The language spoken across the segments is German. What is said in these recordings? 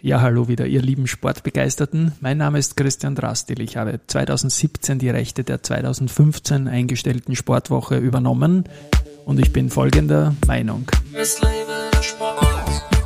Ja, hallo wieder, ihr lieben Sportbegeisterten. Mein Name ist Christian Drastil. Ich habe 2017 die Rechte der 2015 eingestellten Sportwoche übernommen und ich bin folgender Meinung. Es lebe der Sport.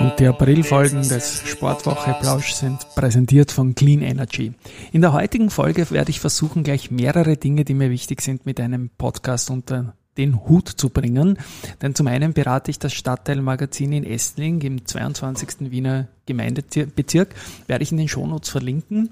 Und die Aprilfolgen des Sportwoche Plausch sind präsentiert von Clean Energy. In der heutigen Folge werde ich versuchen, gleich mehrere Dinge, die mir wichtig sind, mit einem Podcast unter den Hut zu bringen. Denn zum einen berate ich das Stadtteilmagazin in Essling im 22. Wiener Gemeindebezirk, werde ich in den Shownotes verlinken.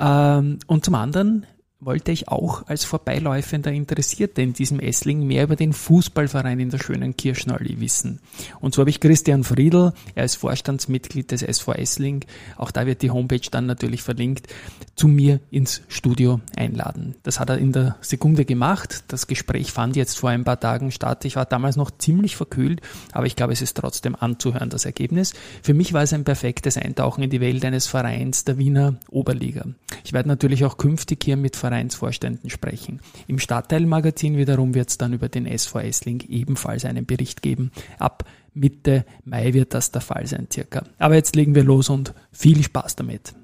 Ähm, und zum anderen wollte ich auch als Vorbeiläufender Interessierte in diesem Essling mehr über den Fußballverein in der schönen Kirchnallee wissen. Und so habe ich Christian Friedl, er ist Vorstandsmitglied des SV Essling, auch da wird die Homepage dann natürlich verlinkt, zu mir ins Studio einladen. Das hat er in der Sekunde gemacht. Das Gespräch fand jetzt vor ein paar Tagen statt. Ich war damals noch ziemlich verkühlt, aber ich glaube, es ist trotzdem anzuhören, das Ergebnis. Für mich war es ein perfektes Eintauchen in die Welt eines Vereins der Wiener Oberliga. Ich werde natürlich auch künftig hier mit Vereinsvorständen sprechen. Im Stadtteilmagazin wiederum wird es dann über den SV Essling ebenfalls einen Bericht geben. Ab Mitte Mai wird das der Fall sein, circa. Aber jetzt legen wir los und viel Spaß damit.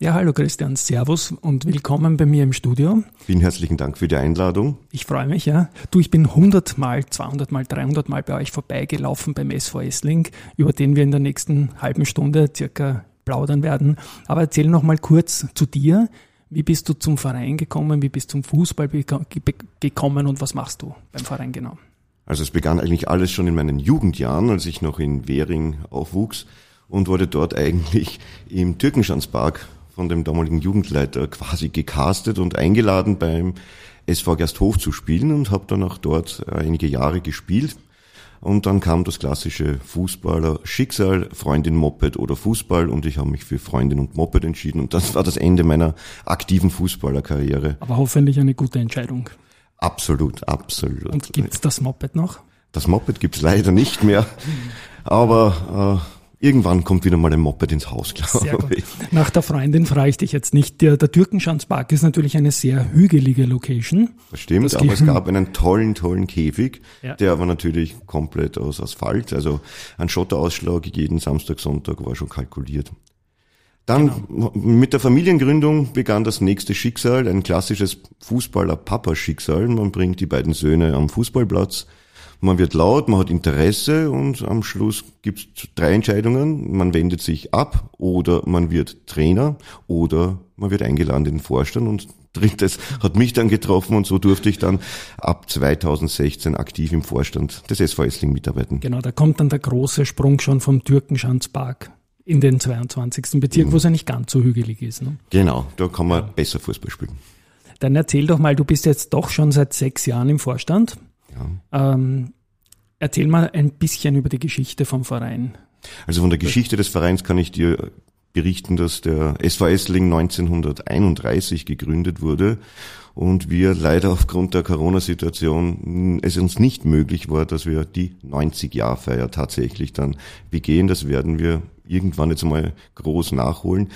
Ja, hallo Christian, Servus und willkommen bei mir im Studio. Vielen herzlichen Dank für die Einladung. Ich freue mich, ja. Du, ich bin 100 mal, 200 mal, 300 mal bei euch vorbeigelaufen beim SV Essling, über den wir in der nächsten halben Stunde circa plaudern werden. Aber erzähl noch mal kurz zu dir. Wie bist du zum Verein gekommen? Wie bist du zum Fußball gekommen und was machst du beim Verein genau? Also es begann eigentlich alles schon in meinen Jugendjahren, als ich noch in Währing aufwuchs und wurde dort eigentlich im Türkenschanzpark von dem damaligen Jugendleiter quasi gecastet und eingeladen beim SV Gersthof zu spielen und habe dann auch dort einige Jahre gespielt. Und dann kam das klassische Fußballer Schicksal, Freundin Moped oder Fußball und ich habe mich für Freundin und Moped entschieden und das war das Ende meiner aktiven Fußballerkarriere. Aber hoffentlich eine gute Entscheidung. Absolut, absolut. Und gibt's das Moped noch? Das Moped gibt's leider nicht mehr, aber äh, Irgendwann kommt wieder mal ein Moped ins Haus, glaube ich. Nach der Freundin frage ich dich jetzt nicht. Der, der Türkenschanzpark ist natürlich eine sehr hügelige Location. Das stimmt, das aber es gab einen tollen, tollen Käfig, ja. der war natürlich komplett aus Asphalt. Also ein Schotterausschlag jeden Samstag, Sonntag war schon kalkuliert. Dann genau. mit der Familiengründung begann das nächste Schicksal, ein klassisches Fußballer-Papa-Schicksal. Man bringt die beiden Söhne am Fußballplatz man wird laut, man hat Interesse und am Schluss gibt es drei Entscheidungen. Man wendet sich ab oder man wird Trainer oder man wird eingeladen in den Vorstand und drittes hat mich dann getroffen und so durfte ich dann ab 2016 aktiv im Vorstand des SV Essling mitarbeiten. Genau, da kommt dann der große Sprung schon vom Türkenschanzpark in den 22. Bezirk, mhm. wo es ja nicht ganz so hügelig ist. Ne? Genau, da kann man ja. besser Fußball spielen. Dann erzähl doch mal, du bist jetzt doch schon seit sechs Jahren im Vorstand. Ja. Ähm, erzähl mal ein bisschen über die Geschichte vom Verein. Also von der Geschichte des Vereins kann ich dir berichten, dass der SV Essling 1931 gegründet wurde und wir leider aufgrund der Corona-Situation es uns nicht möglich war, dass wir die 90-Jahr-Feier tatsächlich dann begehen. Das werden wir irgendwann jetzt mal groß nachholen.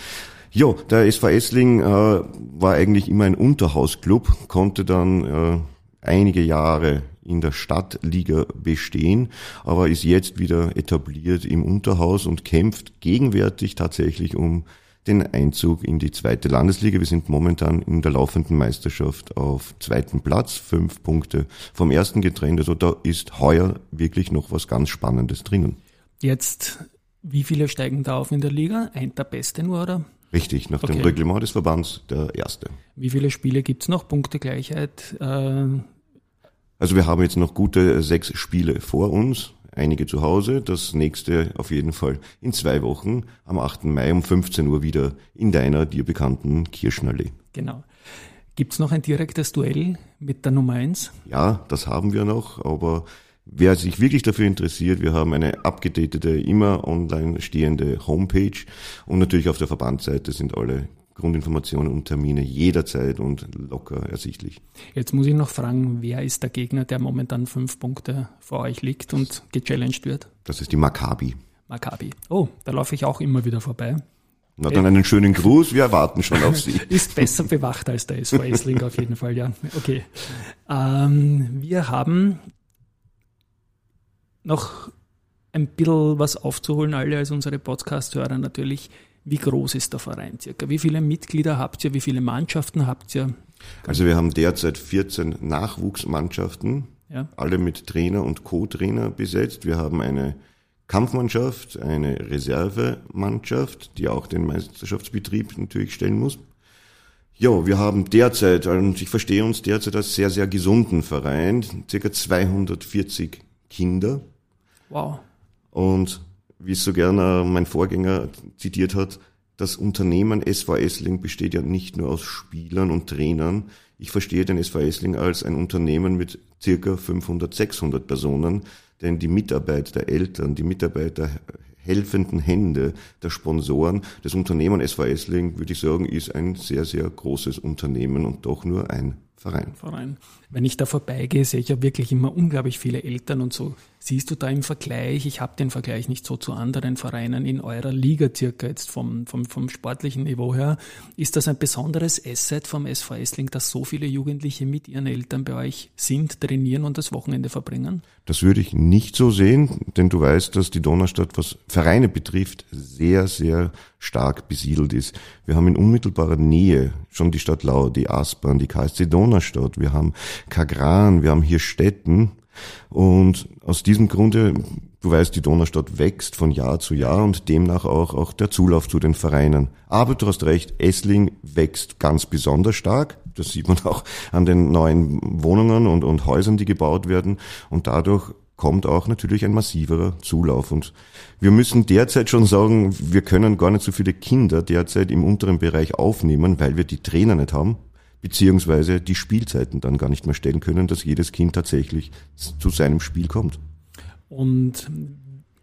Ja, der SV Essling äh, war eigentlich immer ein Unterhausclub, konnte dann äh, einige Jahre in der Stadtliga bestehen, aber ist jetzt wieder etabliert im Unterhaus und kämpft gegenwärtig tatsächlich um den Einzug in die zweite Landesliga. Wir sind momentan in der laufenden Meisterschaft auf zweiten Platz, fünf Punkte vom ersten getrennt. Also da ist heuer wirklich noch was ganz Spannendes drinnen. Jetzt, wie viele steigen da auf in der Liga? Ein der Beste nur, oder? Richtig, nach okay. dem Reglement des Verbands der erste. Wie viele Spiele gibt's noch? Punktegleichheit? Äh, also wir haben jetzt noch gute sechs Spiele vor uns, einige zu Hause, das nächste auf jeden Fall in zwei Wochen am 8. Mai um 15 Uhr wieder in deiner dir bekannten Kirschenallee. Genau. Gibt's noch ein direktes Duell mit der Nummer eins? Ja, das haben wir noch, aber wer sich wirklich dafür interessiert, wir haben eine abgedatete, immer online stehende Homepage und natürlich auf der Verbandsseite sind alle Grundinformationen und Termine jederzeit und locker ersichtlich. Jetzt muss ich noch fragen, wer ist der Gegner, der momentan fünf Punkte vor euch liegt und gechallenged wird? Das ist die Maccabi. Maccabi. Oh, da laufe ich auch immer wieder vorbei. Na dann einen schönen Gruß, wir erwarten schon auf Sie. Ist besser bewacht als der SV Essling auf jeden Fall, ja. Okay. Ähm, wir haben noch ein bisschen was aufzuholen, alle als unsere Podcast-Hörer natürlich. Wie groß ist der Verein circa? Wie viele Mitglieder habt ihr? Wie viele Mannschaften habt ihr? Also wir haben derzeit 14 Nachwuchsmannschaften, ja. alle mit Trainer und Co-Trainer besetzt. Wir haben eine Kampfmannschaft, eine Reservemannschaft, die auch den Meisterschaftsbetrieb natürlich stellen muss. Ja, wir haben derzeit, und ich verstehe uns derzeit als sehr, sehr gesunden Verein, circa 240 Kinder. Wow. Und wie es so gerne mein Vorgänger zitiert hat, das Unternehmen SV Essling besteht ja nicht nur aus Spielern und Trainern. Ich verstehe den SV Essling als ein Unternehmen mit circa 500, 600 Personen, denn die Mitarbeit der Eltern, die Mitarbeit der helfenden Hände der Sponsoren des Unternehmen SV Essling, würde ich sagen, ist ein sehr, sehr großes Unternehmen und doch nur ein Verein. Verein. Wenn ich da vorbeigehe, sehe ich ja wirklich immer unglaublich viele Eltern und so. Siehst du da im Vergleich, ich habe den Vergleich nicht so zu anderen Vereinen in eurer Liga circa jetzt vom, vom, vom sportlichen Niveau her, ist das ein besonderes Asset vom SV Essling, dass so viele Jugendliche mit ihren Eltern bei euch sind, trainieren und das Wochenende verbringen? Das würde ich nicht so sehen, denn du weißt, dass die Donaustadt, was Vereine betrifft, sehr, sehr stark besiedelt ist. Wir haben in unmittelbarer Nähe schon die Stadt Lau, die Aspern, die KSC Donaustadt, wir haben Kagran, wir haben hier Städten. Und aus diesem Grunde, du weißt, die Donaustadt wächst von Jahr zu Jahr und demnach auch, auch der Zulauf zu den Vereinen. Aber du hast recht, Essling wächst ganz besonders stark. Das sieht man auch an den neuen Wohnungen und, und Häusern, die gebaut werden. Und dadurch kommt auch natürlich ein massiverer Zulauf. Und wir müssen derzeit schon sagen, wir können gar nicht so viele Kinder derzeit im unteren Bereich aufnehmen, weil wir die Trainer nicht haben beziehungsweise die Spielzeiten dann gar nicht mehr stellen können, dass jedes Kind tatsächlich zu seinem Spiel kommt. Und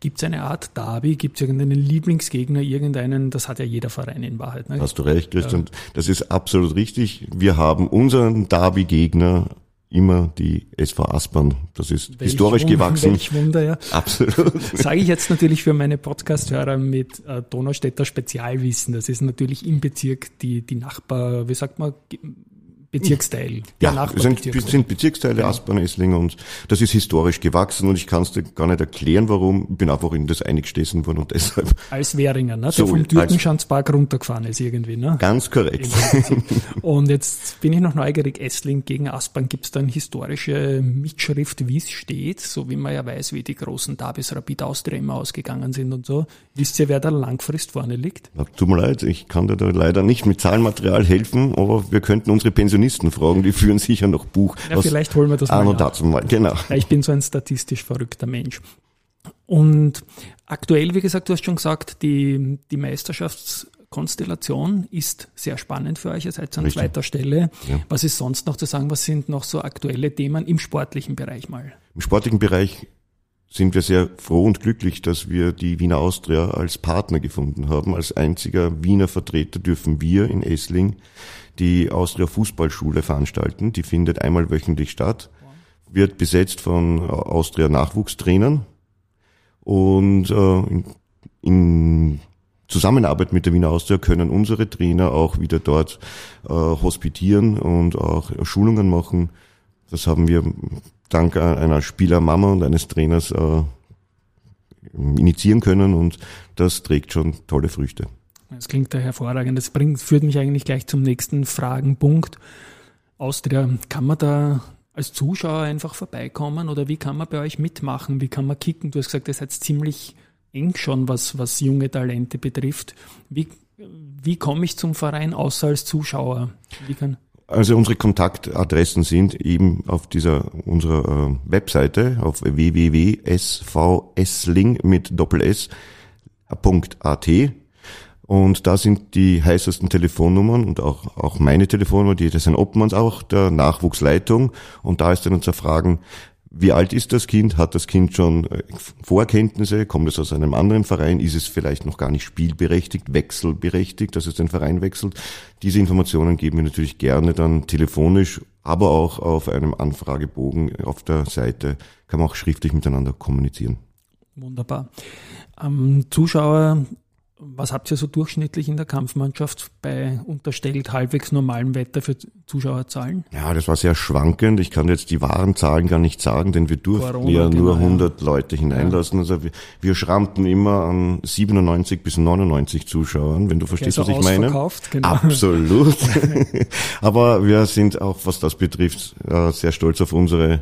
Gibt es eine Art Derby? Gibt es irgendeinen Lieblingsgegner, irgendeinen? Das hat ja jeder Verein in Wahrheit. Ne? Hast du recht, Christian. Ja. Das ist absolut richtig. Wir haben unseren Derby-Gegner immer die SV Aspern. Das ist welch historisch Wunder, gewachsen. Welch Wunder, ja. Absolut. Sage ich jetzt natürlich für meine Podcast-Hörer mit äh, Donaustädter Spezialwissen. Das ist natürlich im Bezirk die, die Nachbar, wie sagt man, Bezirksteil. Ja, es sind, sind Bezirksteile ja. Aspern, Essling und das ist historisch gewachsen und ich kann es dir gar nicht erklären, warum. Ich bin einfach in das eingestessen worden und deshalb. Als Währinger, ne? So, der vom Türkenschanzpark runtergefahren ist irgendwie, ne? Ganz korrekt. Und jetzt bin ich noch neugierig, Essling gegen Aspern, gibt es da eine historische Mitschrift, wie es steht, so wie man ja weiß, wie die großen Davis Rapid Austria immer ausgegangen sind und so. Wisst ihr, wer da langfrist vorne liegt? Tut mir leid, ich kann dir da leider nicht mit Zahlenmaterial helfen, aber wir könnten unsere Pensionisten Journalisten fragen, die führen sicher noch Buch. Ja, vielleicht holen wir das mal. Dazu mal. Genau. Ja, ich bin so ein statistisch verrückter Mensch. Und aktuell, wie gesagt, du hast schon gesagt, die, die Meisterschaftskonstellation ist sehr spannend für euch. Ihr seid an Richtig. zweiter Stelle. Ja. Was ist sonst noch zu sagen? Was sind noch so aktuelle Themen im sportlichen Bereich mal? Im sportlichen Bereich sind wir sehr froh und glücklich, dass wir die Wiener Austria als Partner gefunden haben. Als einziger Wiener Vertreter dürfen wir in Essling die Austria Fußballschule veranstalten. Die findet einmal wöchentlich statt, wird besetzt von Austria Nachwuchstrainern und äh, in, Zusammenarbeit mit der Wiener Austria können unsere Trainer auch wieder dort äh, hospitieren und auch Schulungen machen. Das haben wir dank einer Spielermama und eines Trainers äh, initiieren können und das trägt schon tolle Früchte. Das klingt da hervorragend. Das bringt, führt mich eigentlich gleich zum nächsten Fragenpunkt. Austria, kann man da als Zuschauer einfach vorbeikommen oder wie kann man bei euch mitmachen? Wie kann man kicken? Du hast gesagt, ihr seid ziemlich eng schon, was, was junge Talente betrifft. Wie, wie komme ich zum Verein außer als Zuschauer? Also unsere Kontaktadressen sind eben auf dieser unserer äh, Webseite auf www.svsling mit doppel s.at und da sind die heißesten Telefonnummern und auch, auch meine Telefonnummer, die, das sind Obmanns auch der Nachwuchsleitung. Und da ist dann unser Fragen, wie alt ist das Kind? Hat das Kind schon äh, Vorkenntnisse? Kommt es aus einem anderen Verein? Ist es vielleicht noch gar nicht spielberechtigt, wechselberechtigt, dass es den Verein wechselt? Diese Informationen geben wir natürlich gerne dann telefonisch, aber auch auf einem Anfragebogen auf der Seite kann man auch schriftlich miteinander kommunizieren. Wunderbar. Ähm, Zuschauer was habt ihr so durchschnittlich in der Kampfmannschaft bei unterstellt halbwegs normalem Wetter für Zuschauerzahlen? Ja, das war sehr schwankend. Ich kann jetzt die wahren Zahlen gar nicht sagen, denn wir durften Corona, ja nur genau, 100 ja. Leute hineinlassen. Also wir, wir, schrammten immer an 97 bis 99 Zuschauern, wenn du verstehst, okay, was ich meine. Genau. Absolut. Aber wir sind auch, was das betrifft, äh, sehr stolz auf unsere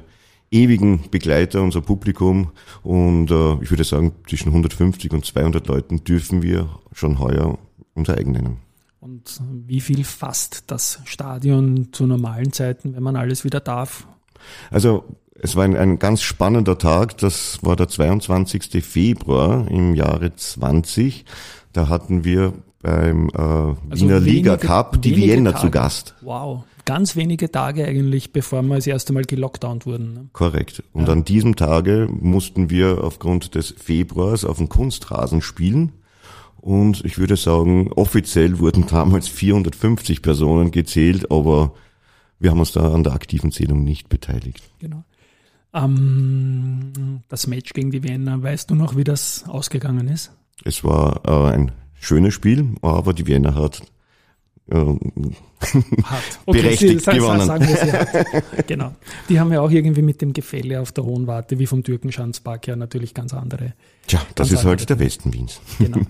ewigen Begleiter, unser Publikum. Und äh, ich würde sagen, zwischen 150 und 200 Leuten dürfen wir schon heuer unser eigen nennen. Und wie viel fasst das Stadion zu normalen Zeiten, wenn man alles wieder darf? Also es war ein, ein ganz spannender Tag. Das war der 22. Februar im Jahre 20. Da hatten wir beim äh, also Wiener Liga Cup die Vienna Tage. zu Gast. Wow ganz wenige Tage eigentlich, bevor wir das erste Mal gelockdownt wurden. Ne? Korrekt. Und ja. an diesem Tage mussten wir aufgrund des Februars auf dem Kunstrasen spielen. Und ich würde sagen, offiziell wurden damals 450 Personen gezählt, aber wir haben uns da an der aktiven Zählung nicht beteiligt. Genau. Ähm, das Match gegen die Wiener, weißt du noch, wie das ausgegangen ist? Es war äh, ein schönes Spiel, aber die Wiener hat Okay, berechtigt Sie, gewonnen. Sagen wir sie Genau. Die haben ja auch irgendwie mit dem Gefälle auf der Hohen Warte, wie vom Türkenschanzpark ja natürlich ganz andere. Tja, das ist halt der Westen Wiens. Genau.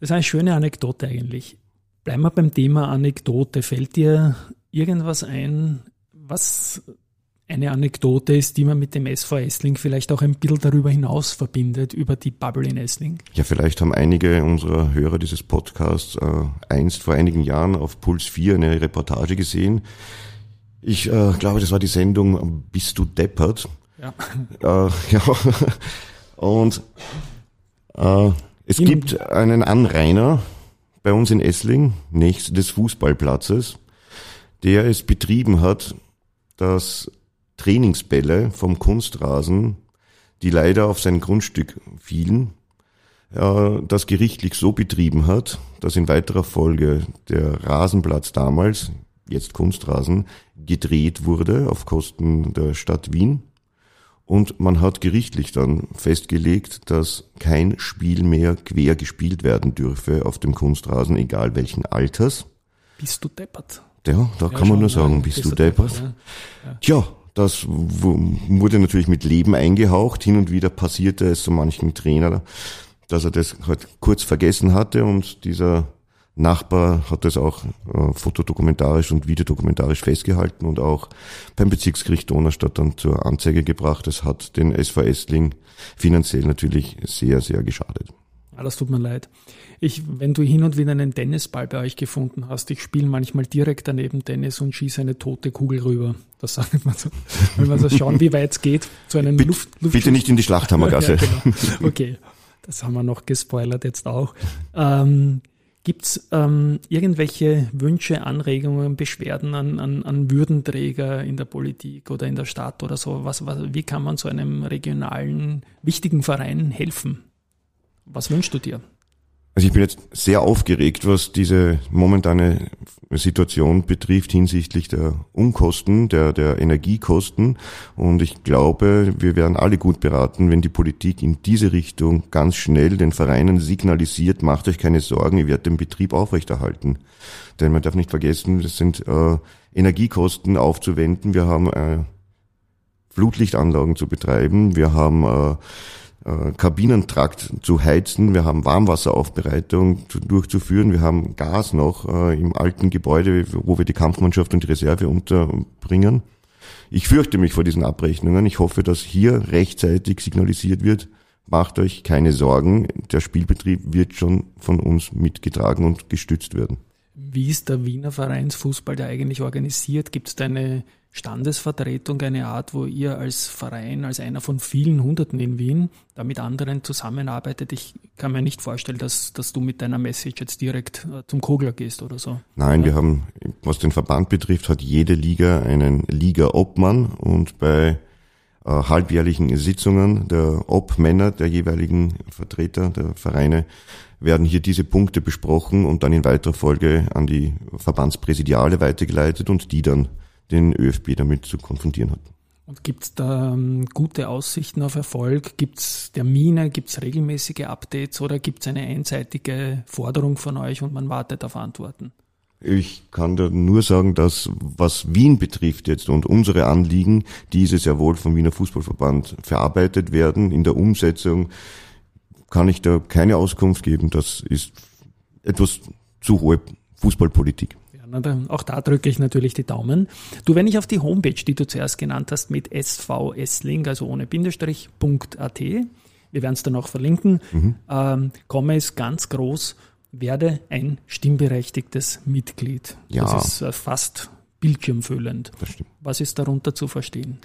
Das ist eine schöne Anekdote eigentlich. Bleiben wir beim Thema Anekdote. Fällt dir irgendwas ein, was eine Anekdote ist, die man mit dem SV Essling vielleicht auch ein bisschen darüber hinaus verbindet, über die Bubble in Essling. Ja, vielleicht haben einige unserer Hörer dieses Podcasts äh, einst vor einigen Jahren auf Puls 4 eine Reportage gesehen. Ich äh, glaube, das war die Sendung Bist du deppert? Ja. Äh, ja. Und äh, es gibt einen Anrainer bei uns in Essling, nächst des Fußballplatzes, der es betrieben hat, dass Trainingsbälle vom Kunstrasen, die leider auf sein Grundstück fielen, äh, das gerichtlich so betrieben hat, dass in weiterer Folge der Rasenplatz damals, jetzt Kunstrasen, gedreht wurde auf Kosten der Stadt Wien. Und man hat gerichtlich dann festgelegt, dass kein Spiel mehr quer gespielt werden dürfe auf dem Kunstrasen, egal welchen Alters. Bist du deppert? Ja, da ja, kann man nur sagen, bist, bist du deppert? deppert ja. Ja. Tja, das wurde natürlich mit Leben eingehaucht. Hin und wieder passierte es so manchen Trainer, dass er das halt kurz vergessen hatte und dieser Nachbar hat das auch äh, fotodokumentarisch und videodokumentarisch festgehalten und auch beim Bezirksgericht Donaustadt dann zur Anzeige gebracht. Das hat den SV Estling finanziell natürlich sehr, sehr geschadet. Ah, das tut mir leid. Ich, wenn du hin und wieder einen Tennisball bei euch gefunden hast, ich spiele manchmal direkt daneben Tennis und schieße eine tote Kugel rüber. Das sagt man so. Wenn wir so schauen, wie weit es geht, zu einem bitte, Luft, Luft Bitte nicht in die Schlachthammergasse. ja, genau. Okay, das haben wir noch gespoilert jetzt auch. Ähm, Gibt es ähm, irgendwelche Wünsche, Anregungen, Beschwerden an, an, an Würdenträger in der Politik oder in der Stadt oder so? Was, was, wie kann man so einem regionalen, wichtigen Verein helfen? Was wünschst du dir? Also ich bin jetzt sehr aufgeregt, was diese momentane Situation betrifft hinsichtlich der Unkosten, der, der Energiekosten. Und ich glaube, wir werden alle gut beraten, wenn die Politik in diese Richtung ganz schnell den Vereinen signalisiert, macht euch keine Sorgen, ihr werdet den Betrieb aufrechterhalten. Denn man darf nicht vergessen, das sind äh, Energiekosten aufzuwenden. Wir haben äh, Flutlichtanlagen zu betreiben. Wir haben äh, äh, Kabinentrakt zu heizen, wir haben Warmwasseraufbereitung zu, durchzuführen, wir haben Gas noch äh, im alten Gebäude, wo wir die Kampfmannschaft und die Reserve unterbringen. Ich fürchte mich vor diesen Abrechnungen. Ich hoffe, dass hier rechtzeitig signalisiert wird, macht euch keine Sorgen, der Spielbetrieb wird schon von uns mitgetragen und gestützt werden. Wie ist der Wiener Vereinsfußball da eigentlich organisiert? Gibt es da eine Standesvertretung eine Art, wo ihr als Verein, als einer von vielen Hunderten in Wien, da mit anderen zusammenarbeitet. Ich kann mir nicht vorstellen, dass, dass du mit deiner Message jetzt direkt äh, zum Kogler gehst oder so. Nein, wir haben, was den Verband betrifft, hat jede Liga einen Liga-Obmann und bei äh, halbjährlichen Sitzungen der Obmänner der jeweiligen Vertreter der Vereine werden hier diese Punkte besprochen und dann in weiterer Folge an die Verbandspräsidiale weitergeleitet und die dann den ÖFB damit zu konfrontieren hatten. Und gibt es da ähm, gute Aussichten auf Erfolg? Gibt es Termine? Gibt es regelmäßige Updates oder gibt es eine einseitige Forderung von euch und man wartet auf Antworten? Ich kann da nur sagen, dass was Wien betrifft jetzt und unsere Anliegen, diese sehr wohl vom Wiener Fußballverband verarbeitet werden. In der Umsetzung kann ich da keine Auskunft geben. Das ist etwas zu hohe Fußballpolitik. Auch da drücke ich natürlich die Daumen. Du, wenn ich auf die Homepage, die du zuerst genannt hast, mit svsling, also ohne Bindestrich.at, wir werden es dann auch verlinken, mhm. ähm, komme es ganz groß, werde ein stimmberechtigtes Mitglied. Ja. Das ist äh, fast bildschirmfüllend. Was ist darunter zu verstehen?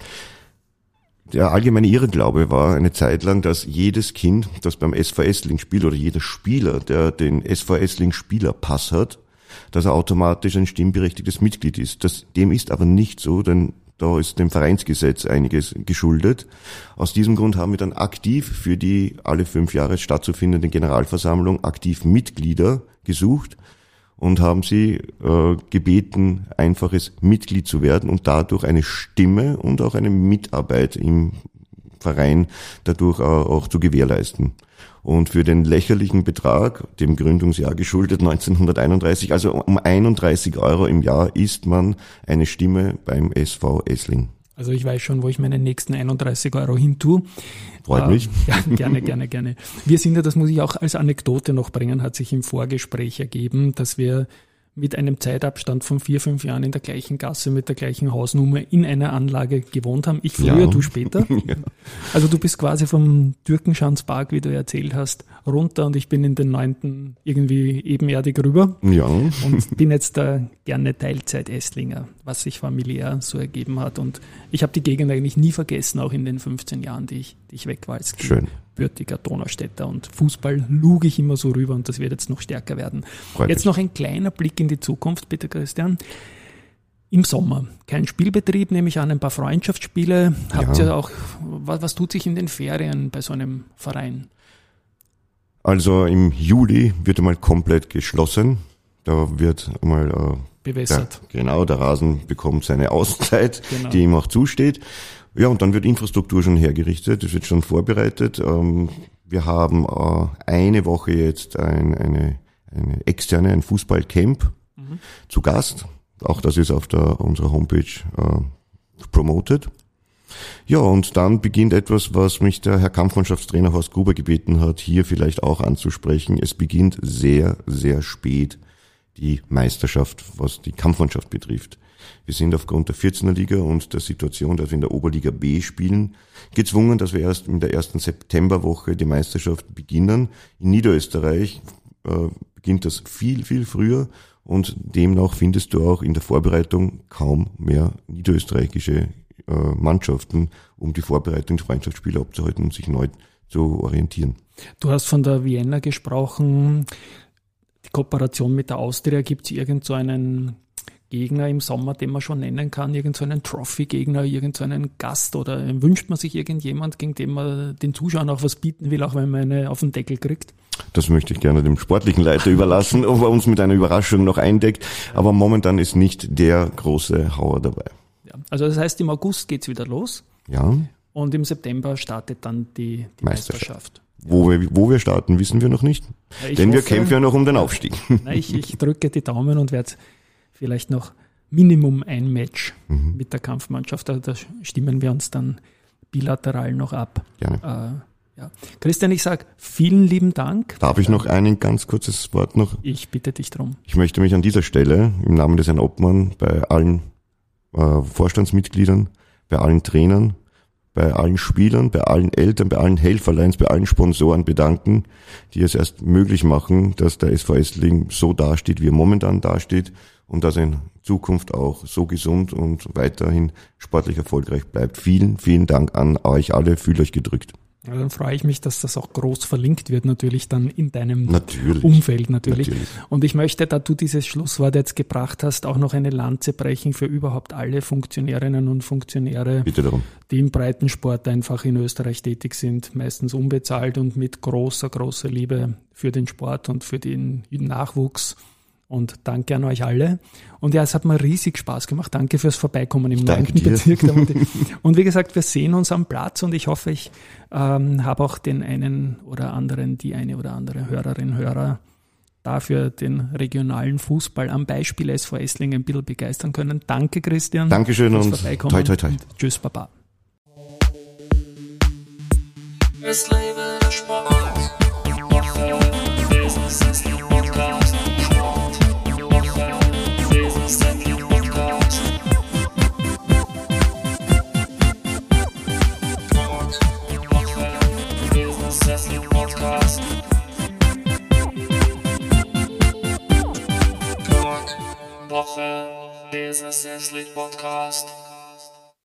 Der allgemeine Irrglaube war eine Zeit lang, dass jedes Kind, das beim SVS-Link spielt oder jeder Spieler, der den SVS-Link-Spielerpass hat, dass er automatisch ein stimmberechtigtes Mitglied ist. Das, dem ist aber nicht so, denn da ist dem Vereinsgesetz einiges geschuldet. Aus diesem Grund haben wir dann aktiv für die alle fünf Jahre stattzufindende Generalversammlung aktiv Mitglieder gesucht und haben sie äh, gebeten, einfaches Mitglied zu werden und dadurch eine Stimme und auch eine Mitarbeit im Verein dadurch auch zu gewährleisten. Und für den lächerlichen Betrag, dem Gründungsjahr geschuldet 1931, also um 31 Euro im Jahr ist man eine Stimme beim SV Essling. Also ich weiß schon, wo ich meine nächsten 31 Euro hin tue. Freut mich. Äh, ja, gerne, gerne, gerne. Wir sind ja, das muss ich auch als Anekdote noch bringen, hat sich im Vorgespräch ergeben, dass wir mit einem Zeitabstand von vier, fünf Jahren in der gleichen Gasse mit der gleichen Hausnummer in einer Anlage gewohnt haben. Ich früher, ja. du später. ja. Also du bist quasi vom Türkenschanzpark, wie du erzählt hast, runter und ich bin in den neunten irgendwie ebenerdig rüber. Ja. Und bin jetzt da gerne Teilzeit-Esslinger, was sich familiär so ergeben hat. Und ich habe die Gegend eigentlich nie vergessen, auch in den 15 Jahren, die ich, die ich weg war als Schön. Bürtiger Donaustädter und Fußball luge ich immer so rüber und das wird jetzt noch stärker werden. Freut jetzt mich. noch ein kleiner Blick in die Zukunft, bitte Christian. Im Sommer kein Spielbetrieb, nehme ich an, ein paar Freundschaftsspiele. Habt ja. ihr auch, was, was tut sich in den Ferien bei so einem Verein? Also im Juli wird einmal komplett geschlossen. Da wird einmal äh, bewässert. Der, genau, der Rasen bekommt seine Auszeit, genau. die ihm auch zusteht. Ja, und dann wird Infrastruktur schon hergerichtet, es wird schon vorbereitet. Ähm, wir haben äh, eine Woche jetzt ein, eine, eine externe, ein Fußballcamp mhm. zu Gast. Auch das ist auf der, unserer Homepage äh, promoted. Ja, und dann beginnt etwas, was mich der Herr Kampfmannschaftstrainer Horst Gruber gebeten hat, hier vielleicht auch anzusprechen. Es beginnt sehr, sehr spät die Meisterschaft, was die Kampfmannschaft betrifft. Wir sind aufgrund der 14er Liga und der Situation, dass wir in der Oberliga B spielen, gezwungen, dass wir erst in der ersten Septemberwoche die Meisterschaft beginnen. In Niederösterreich äh, beginnt das viel, viel früher und demnach findest du auch in der Vorbereitung kaum mehr niederösterreichische äh, Mannschaften, um die Vorbereitung der Freundschaftsspiele abzuhalten und sich neu zu orientieren. Du hast von der Vienna gesprochen. Die Kooperation mit der Austria, gibt es irgend so einen Gegner im Sommer, den man schon nennen kann, irgendeinen so Trophy-Gegner, irgendeinen so Gast oder wünscht man sich irgendjemand, gegen den man den Zuschauern auch was bieten will, auch wenn man eine auf den Deckel kriegt? Das möchte ich gerne dem sportlichen Leiter überlassen, ob er uns mit einer Überraschung noch eindeckt. Aber momentan ist nicht der große Hauer dabei. Ja, also das heißt, im August geht's wieder los. Ja. Und im September startet dann die, die Meisterschaft. Meisterschaft. Wo wir, wo wir starten, wissen wir noch nicht. Ja, Denn hoffe, wir kämpfen ja noch um den Aufstieg. Na, ich, ich drücke die Daumen und werde vielleicht noch Minimum ein Match mhm. mit der Kampfmannschaft. Da stimmen wir uns dann bilateral noch ab. Gerne. Äh, ja. Christian, ich sage vielen lieben Dank. Darf ich noch ein ganz kurzes Wort noch? Ich bitte dich drum. Ich möchte mich an dieser Stelle im Namen des Herrn Obmann bei allen äh, Vorstandsmitgliedern, bei allen Trainern, bei allen Spielern, bei allen Eltern, bei allen Helferleins, bei allen Sponsoren bedanken, die es erst möglich machen, dass der SV Essling so dasteht, wie er momentan dasteht und dass er in Zukunft auch so gesund und weiterhin sportlich erfolgreich bleibt. Vielen, vielen Dank an euch alle. Fühlt euch gedrückt. Ja, dann freue ich mich, dass das auch groß verlinkt wird, natürlich dann in deinem natürlich. Umfeld natürlich. natürlich. Und ich möchte, da du dieses Schlusswort jetzt gebracht hast, auch noch eine Lanze brechen für überhaupt alle Funktionärinnen und Funktionäre, die im Breitensport einfach in Österreich tätig sind, meistens unbezahlt und mit großer, großer Liebe für den Sport und für den Nachwuchs. Und danke an euch alle. Und ja, es hat mir riesig Spaß gemacht. Danke fürs Vorbeikommen im Danke 9. dir. Bezirk. Und wie gesagt, wir sehen uns am Platz und ich hoffe, ich ähm, habe auch den einen oder anderen, die eine oder andere Hörerin, Hörer dafür den regionalen Fußball am Beispiel SV Esslingen ein bisschen begeistern können. Danke, Christian. Dankeschön fürs und Vorbeikommen. toi toi toi. Und Tschüss, Baba. Es lebe der Sport. Business ist der Podcast.